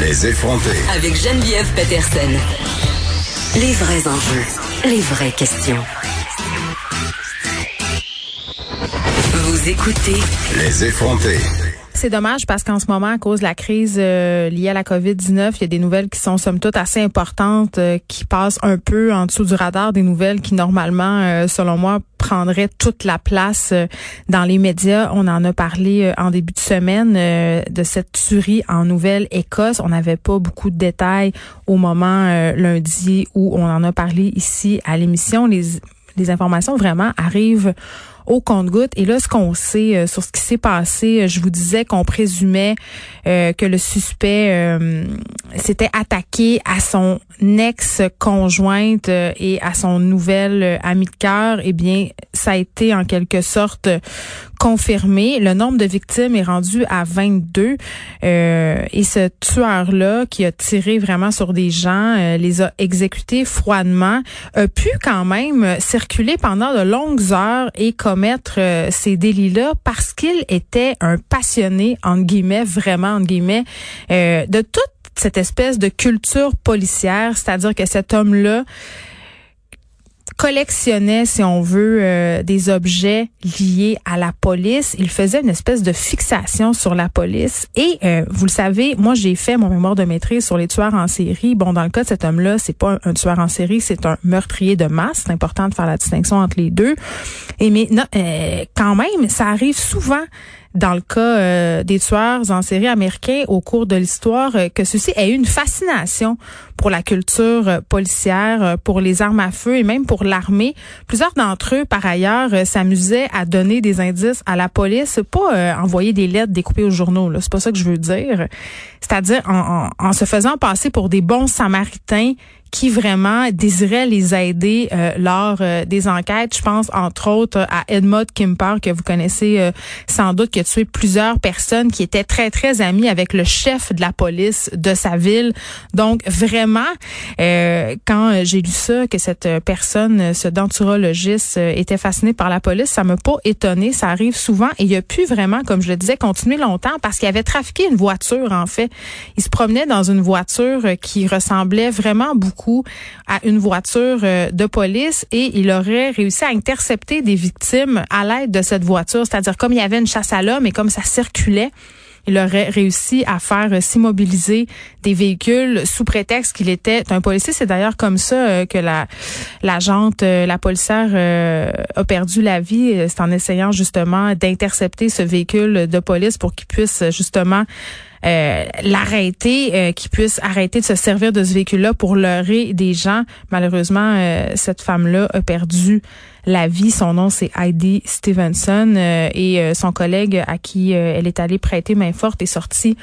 Les effronter. Avec Geneviève Peterson. Les vrais enjeux, les vraies questions. Vous écoutez Les effronter. C'est dommage parce qu'en ce moment, à cause de la crise euh, liée à la COVID-19, il y a des nouvelles qui sont somme toute assez importantes, euh, qui passent un peu en dessous du radar, des nouvelles qui normalement, euh, selon moi, prendraient toute la place dans les médias. On en a parlé en début de semaine de cette tuerie en Nouvelle-Écosse. On n'avait pas beaucoup de détails au moment lundi où on en a parlé ici à l'émission. Les, les informations vraiment arrivent au compte-goutte. Et là, ce qu'on sait euh, sur ce qui s'est passé, euh, je vous disais qu'on présumait euh, que le suspect s'était attaqué à son ex-conjointe et à son nouvelle amie de cœur. Eh bien, ça a été en quelque sorte confirmé. Le nombre de victimes est rendu à 22. et ce tueur-là, qui a tiré vraiment sur des gens, les a exécutés froidement, a pu quand même circuler pendant de longues heures et comme commettre euh, ces délits-là parce qu'il était un passionné, entre guillemets, vraiment, entre guillemets, euh, de toute cette espèce de culture policière, c'est-à-dire que cet homme-là collectionnait, si on veut, euh, des objets liés à la police. Il faisait une espèce de fixation sur la police. Et euh, vous le savez, moi j'ai fait mon mémoire de maîtrise sur les tueurs en série. Bon, dans le cas de cet homme-là, c'est pas un, tueur en série, c'est un meurtrier de masse. C'est important de faire la distinction entre les deux. Et mais non, euh, quand même, ça arrive souvent dans le cas euh, des tueurs en série américains au cours de l'histoire, euh, que ceci ait eu une fascination pour la culture euh, policière, pour les armes à feu et même pour l'armée. Plusieurs d'entre eux, par ailleurs, s'amusaient à donner des indices à la police, pas envoyer des lettres découpées aux journaux. C'est pas ça que je veux dire. C'est-à-dire en, en, en se faisant passer pour des bons samaritains qui vraiment désiraient les aider euh, lors euh, des enquêtes. Je pense entre autres à Edmund Kimper que vous connaissez euh, sans doute qui a tué plusieurs personnes qui étaient très très amis avec le chef de la police de sa ville. Donc vraiment quand j'ai lu ça que cette personne ce denturologiste était fasciné par la police, ça m'a pas étonné, ça arrive souvent et il a pu vraiment comme je le disais continuer longtemps parce qu'il avait trafiqué une voiture en fait. Il se promenait dans une voiture qui ressemblait vraiment beaucoup à une voiture euh, de police et il aurait réussi à intercepter des victimes à l'aide de cette voiture. C'est-à-dire comme il y avait une chasse à l'homme et comme ça circulait, il aurait réussi à faire euh, s'immobiliser des véhicules sous prétexte qu'il était un policier. C'est d'ailleurs comme ça euh, que la l'agente, la policière a perdu la vie. C'est en essayant justement d'intercepter ce véhicule de police pour qu'il puisse justement euh, l'arrêter, euh, qui puisse arrêter de se servir de ce véhicule-là pour leurrer des gens. Malheureusement, euh, cette femme-là a perdu la vie. Son nom, c'est Heidi Stevenson et son collègue à qui elle est allée prêter main forte est sorti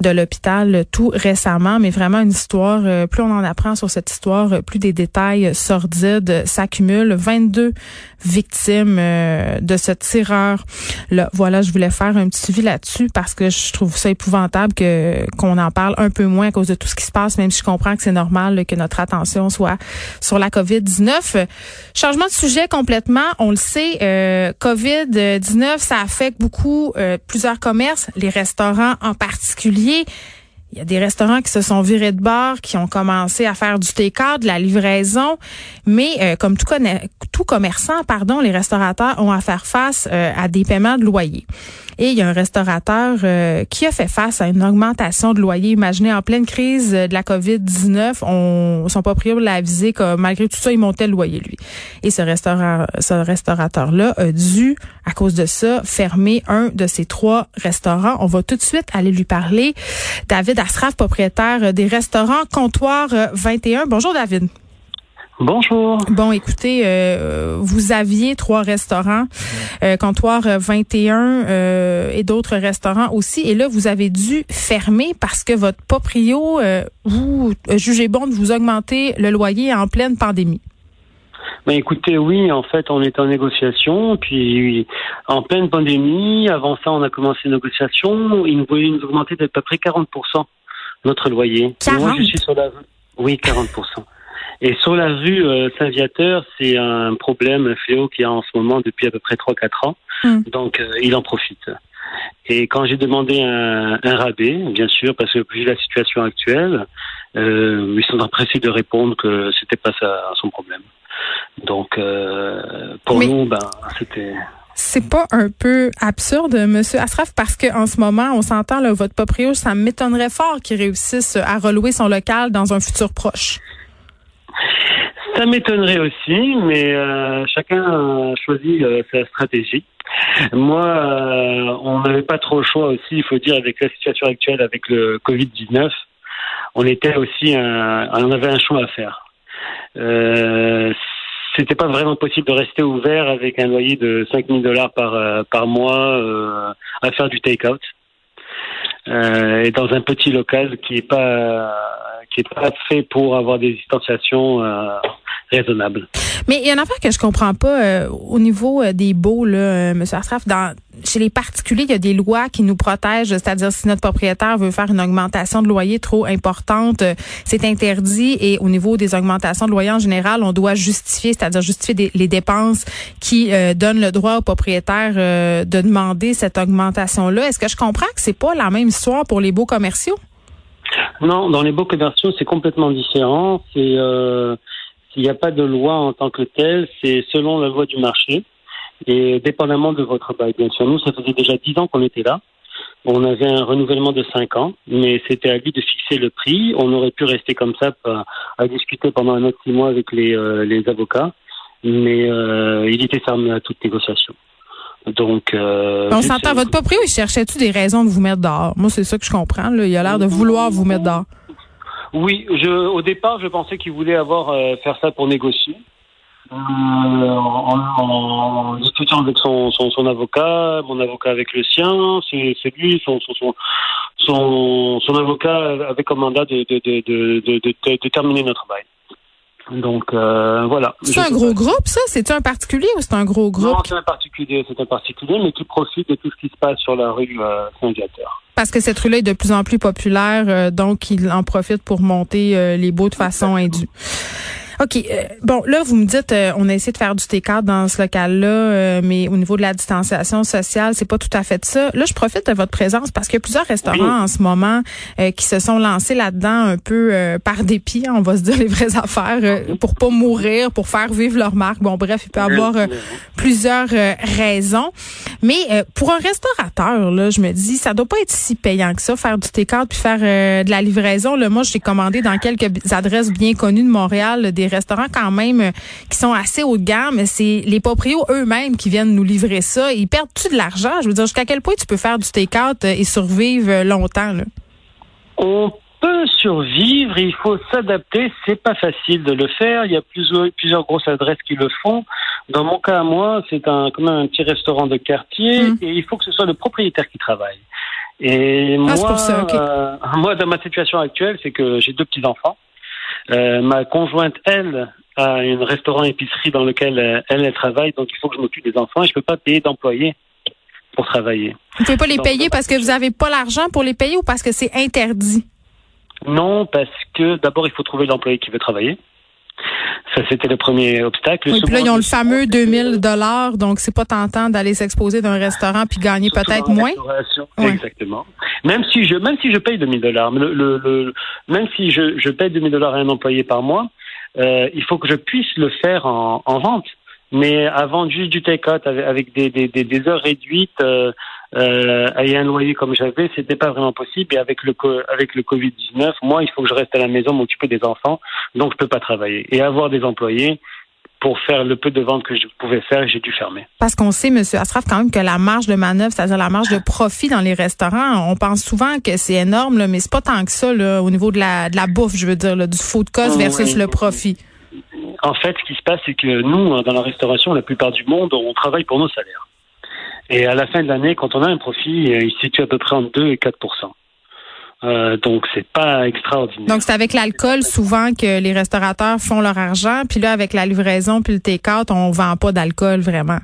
de l'hôpital tout récemment, mais vraiment une histoire, euh, plus on en apprend sur cette histoire, euh, plus des détails sordides s'accumulent. 22 victimes euh, de ce tireur. Là, voilà, je voulais faire un petit suivi là-dessus parce que je trouve ça épouvantable que qu'on en parle un peu moins à cause de tout ce qui se passe, même si je comprends que c'est normal que notre attention soit sur la COVID-19. Changement de sujet complètement, on le sait, euh, COVID-19, ça affecte beaucoup plusieurs commerces, les restaurants en particulier. particulier Il y a des restaurants qui se sont virés de bord, qui ont commencé à faire du take de la livraison, mais euh, comme tout, tout commerçant, pardon, les restaurateurs ont à faire face euh, à des paiements de loyer. Et il y a un restaurateur euh, qui a fait face à une augmentation de loyer. Imaginez, en pleine crise de la COVID-19, on, son propriétaire l'a avisé que malgré tout ça, il montait le loyer, lui. Et ce, restaurant, ce restaurateur-là a dû, à cause de ça, fermer un de ses trois restaurants. On va tout de suite aller lui parler. David Propriétaire des restaurants Comptoir 21. Bonjour, David. Bonjour. Bon, écoutez, euh, vous aviez trois restaurants, euh, comptoir 21 euh, et d'autres restaurants aussi, et là vous avez dû fermer parce que votre proprio vous jugez bon de vous augmenter le loyer en pleine pandémie. Ben écoutez, oui, en fait, on est en négociation, puis en pleine pandémie, avant ça, on a commencé une négociation, ils nous voulaient nous augmenter d'à peu près 40% notre loyer. 40? Moi, je suis sur la oui, 40% et sur la rue euh, Saint-Viateur, c'est un problème, un fléau qu'il y a en ce moment depuis à peu près 3-4 ans. Hmm. Donc, euh, il en profite. Et quand j'ai demandé un, un, rabais, bien sûr, parce que vu la situation actuelle, euh, ils sont empressés de répondre que c'était pas ça son problème. Donc, euh, pour Mais- nous, ben, c'était. C'est pas un peu absurde, Monsieur Asraf, parce que en ce moment, on s'entend, là, votre proprio, ça m'étonnerait fort qu'il réussisse à relouer son local dans un futur proche. Ça m'étonnerait aussi, mais euh, chacun a choisi euh, sa stratégie. Moi, euh, on n'avait pas trop le choix aussi, il faut dire, avec la situation actuelle, avec le Covid-19. On était aussi, un, on avait un choix à faire. C'était pas vraiment possible de rester ouvert avec un loyer de 5000 dollars par euh, par mois euh, à faire du take-out. Euh, et dans un petit local qui est pas qui est pas fait pour avoir des distanciations Mais il y a une affaire que je comprends pas euh, au niveau euh, des baux, là, euh, Monsieur Asraf. Dans, chez les particuliers, il y a des lois qui nous protègent, c'est-à-dire si notre propriétaire veut faire une augmentation de loyer trop importante, euh, c'est interdit. Et au niveau des augmentations de loyer en général, on doit justifier, c'est-à-dire justifier des- les dépenses qui euh, donnent le droit au propriétaire euh, de demander cette augmentation-là. Est-ce que je comprends que c'est pas la même histoire pour les baux commerciaux? Non, dans les beaux commerciaux, c'est complètement différent. C'est euh, il n'y a pas de loi en tant que telle, c'est selon la loi du marché et dépendamment de votre bail. Bien sûr, nous, ça faisait déjà dix ans qu'on était là. On avait un renouvellement de cinq ans, mais c'était à lui de fixer le prix. On aurait pu rester comme ça à, discuter pendant un autre six mois avec les, euh, les avocats, mais euh, il était fermé à toute négociation. Donc, euh, On s'entend, votre proprio, il cherchait-tu des raisons de vous mettre dehors? Moi, c'est ça que je comprends. Là. Il a l'air de vouloir vous mettre dehors. Oui, je, au départ, je pensais qu'il voulait avoir euh, faire ça pour négocier. Euh, en, en discutant avec son, son, son avocat, mon avocat avec le sien, c'est c'est lui, son, son, son, son, avocat avait comme mandat de, de, de, de, terminer notre bail. Donc euh, voilà. C'est un gros groupe, ça? C'est-tu un particulier ou c'est un gros Non, groupe? c'est un particulier, c'est un particulier, mais qui profite de tout ce qui se passe sur la rue euh, Saint-Viateur. Parce que cette rue-là est de plus en plus populaire, euh, donc il en profite pour monter euh, les baux de façon indue. OK. euh, bon, là, vous me dites, euh, on a essayé de faire du T4 dans ce local-là, euh, mais au niveau de la distanciation sociale, c'est pas tout à fait ça. Là, je profite de votre présence parce qu'il y a plusieurs restaurants Oui. en ce moment euh, qui se sont lancés là-dedans un peu euh, par dépit, on va se dire les vraies affaires, euh, pour pas mourir, pour faire vivre leur marque. Bon, bref, il peut y avoir euh, plusieurs euh, raisons. Mais euh, pour un restaurateur, là, je me dis, ça doit pas être si payant que ça, faire du take-out puis faire euh, de la livraison. Là, moi, j'ai commandé dans quelques adresses bien connues de Montréal des restaurants quand même euh, qui sont assez haut de gamme. C'est les proprios eux-mêmes qui viennent nous livrer ça. Ils perdent-tu de l'argent? Je veux dire, jusqu'à quel point tu peux faire du take-out euh, et survivre euh, longtemps? Là? On peut survivre, il faut s'adapter. C'est pas facile de le faire. Il y a plusieurs, plusieurs grosses adresses qui le font. Dans mon cas, moi, c'est un, comme un petit restaurant de quartier Mm. et il faut que ce soit le propriétaire qui travaille. Et moi, Ah, pour ça, euh, moi, dans ma situation actuelle, c'est que j'ai deux petits enfants. Euh, ma conjointe, elle, a un restaurant épicerie dans lequel euh, elle, elle travaille, donc il faut que je m'occupe des enfants et je peux pas payer d'employés pour travailler. Vous pouvez pas les Donc, payer parce que vous avez pas l'argent pour les payer ou parce que c'est interdit? Non, parce que d'abord, il faut trouver l'employé qui veut travailler. Ça, c'était le premier obstacle. Le Oui, puis là, ils ont le fameux c'est que- 2000 dollars, donc c'est pas tentant d'aller s'exposer d'un restaurant puis gagner peut-être moins. Ouais. Exactement. Même si je, même si je paye 2000 dollars, le, le, le- même si je, je paye 2000 dollars à un employé par mois, euh, il faut que je puisse le faire en, en vente. Mais à vendre juste du take-out avec, avec des, des, des, des heures réduites euh, euh, et un loyer comme j'avais, c'était pas vraiment possible. Et avec le avec le Covid 19, moi, il faut que je reste à la maison m'occuper des enfants, donc je peux pas travailler. Et avoir des employés pour faire le peu de ventes que je pouvais faire, j'ai dû fermer. Parce qu'on sait, Monsieur Asraf, quand même que la marge de manœuvre, c'est-à-dire la marge de profit dans les restaurants, on pense souvent que c'est énorme, là, mais c'est pas tant que ça là, au niveau de la, de la bouffe, je veux dire, là, du food cost Oui. versus le profit. En fait, ce qui se passe, c'est que nous, dans la restauration, la plupart du monde, on travaille pour nos salaires. Et à la fin de l'année, quand on a un profit, euh, il se situe à peu près entre 2 et 4 euh, Donc, c'est pas extraordinaire. Donc c'est avec l'alcool souvent que les restaurateurs font leur argent, puis là avec la livraison puis le take-out, on vend pas d'alcool vraiment.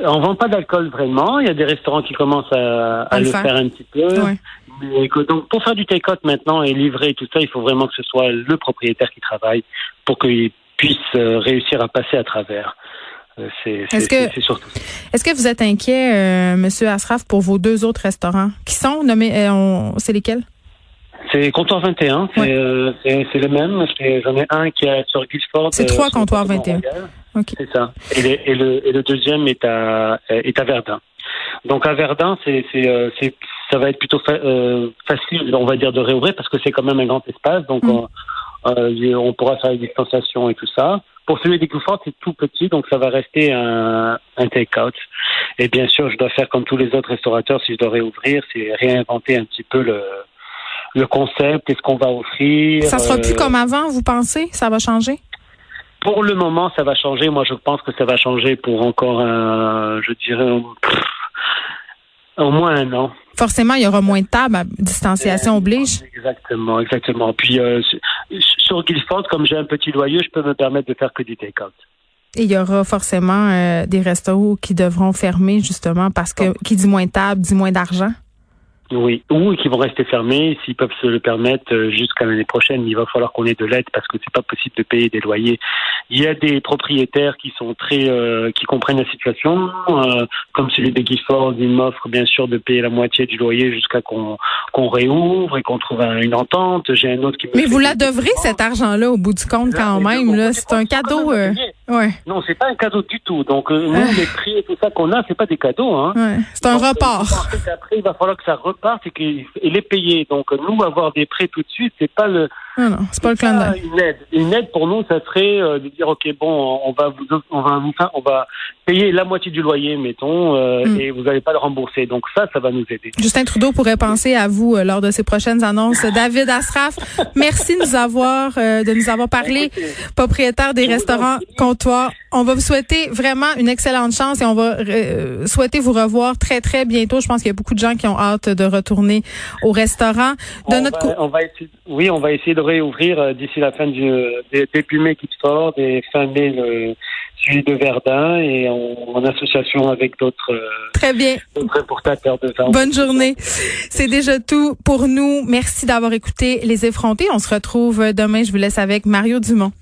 On vend pas d'alcool vraiment. Il y a des restaurants qui commencent à, le faire. faire. un petit peu. Ouais. Mais que- donc, pour faire du take-out maintenant et livrer tout ça, il faut vraiment que ce soit le propriétaire qui travaille pour qu'il puisse euh, réussir à passer à travers. C'est est-ce que, surtout. Est-ce que vous êtes inquiet, euh, Monsieur Asraf, pour vos deux autres restaurants qui sont nommés C'est lesquels? C'est comptoir 21, c'est le même. J'en ai un qui est sur Guilford. C'est trois comptoirs 21. C'est ça. Et, et, le, et, le, deuxième est à, est à Verdun. Donc à Verdun, c'est ça va être plutôt facile, on va dire, de réouvrir parce que c'est quand même un grand espace. Donc mm. on, on pourra faire les distanciations et tout ça. Pour celui des Guilford, c'est tout petit, donc ça va rester un, un take-out. Et bien sûr, je dois faire comme tous les autres restaurateurs, si je dois réouvrir, c'est réinventer un petit peu le, le concept, qu'est-ce qu'on va offrir. Ça sera plus euh, comme avant, vous pensez? Ça va changer? Pour le moment, ça va changer. Moi, je pense que ça va changer pour encore un, je dirais, au moins un an. Forcément, il y aura moins de tables, distanciation oblige. Exactement, exactement. Puis euh, sur Guilford, comme j'ai un petit loyer, je peux me permettre de faire que du take-out. Et il y aura forcément euh, des restaurants qui devront fermer justement parce que qui dit moins de tables, dit moins d'argent. Oui, ou qui vont rester fermés s'ils peuvent se le permettre euh, jusqu'à l'année prochaine. Il va falloir qu'on ait de l'aide parce que c'est pas possible de payer des loyers. Il y a des propriétaires qui sont très, euh, qui comprennent la situation, euh, comme celui de Gifford. Il m'offre bien sûr de payer la moitié du loyer jusqu'à qu'on qu'on réouvre et qu'on trouve une entente. J'ai un autre qui me. Mais vous la devrez cet argent-là au bout du compte quand même. Là, c'est un cadeau. Ouais. Non, c'est pas un cadeau du tout. Donc nous, les prix et tout ça qu'on a, c'est pas des cadeaux. Hein. Ouais. C'est un report. Après, il va falloir que ça reparte et qu'il est payé. Donc nous, avoir des prêts tout de suite, c'est pas le. Non, non, c'est pas le clin d'œil. Une aide. Une aide pour nous, ça serait euh, de dire ok, bon, on va vous, on va, on va payer la moitié du loyer, mettons, euh, mm. et vous n'allez pas le rembourser. Donc ça, ça va nous aider. Justin Trudeau pourrait penser à vous euh, lors de ses prochaines annonces. David Asraf, merci de nous avoir, de nous avoir parlé, propriétaire des restaurants Comptoir. On va vous souhaiter vraiment une excellente chance et on va souhaiter vous revoir très très bientôt. Je pense qu'il y a beaucoup de gens qui ont hâte de retourner au restaurant. De on notre va, on va essayer, oui, on va essayer de réouvrir d'ici la fin du début mai fort et fin mai le celui de Verdun et en, association avec d'autres euh, Très bien. importateurs de vin. Bonne journée. C'est déjà tout pour nous. Merci d'avoir écouté Les Effrontés. On se retrouve demain. Je vous laisse avec Mario Dumont.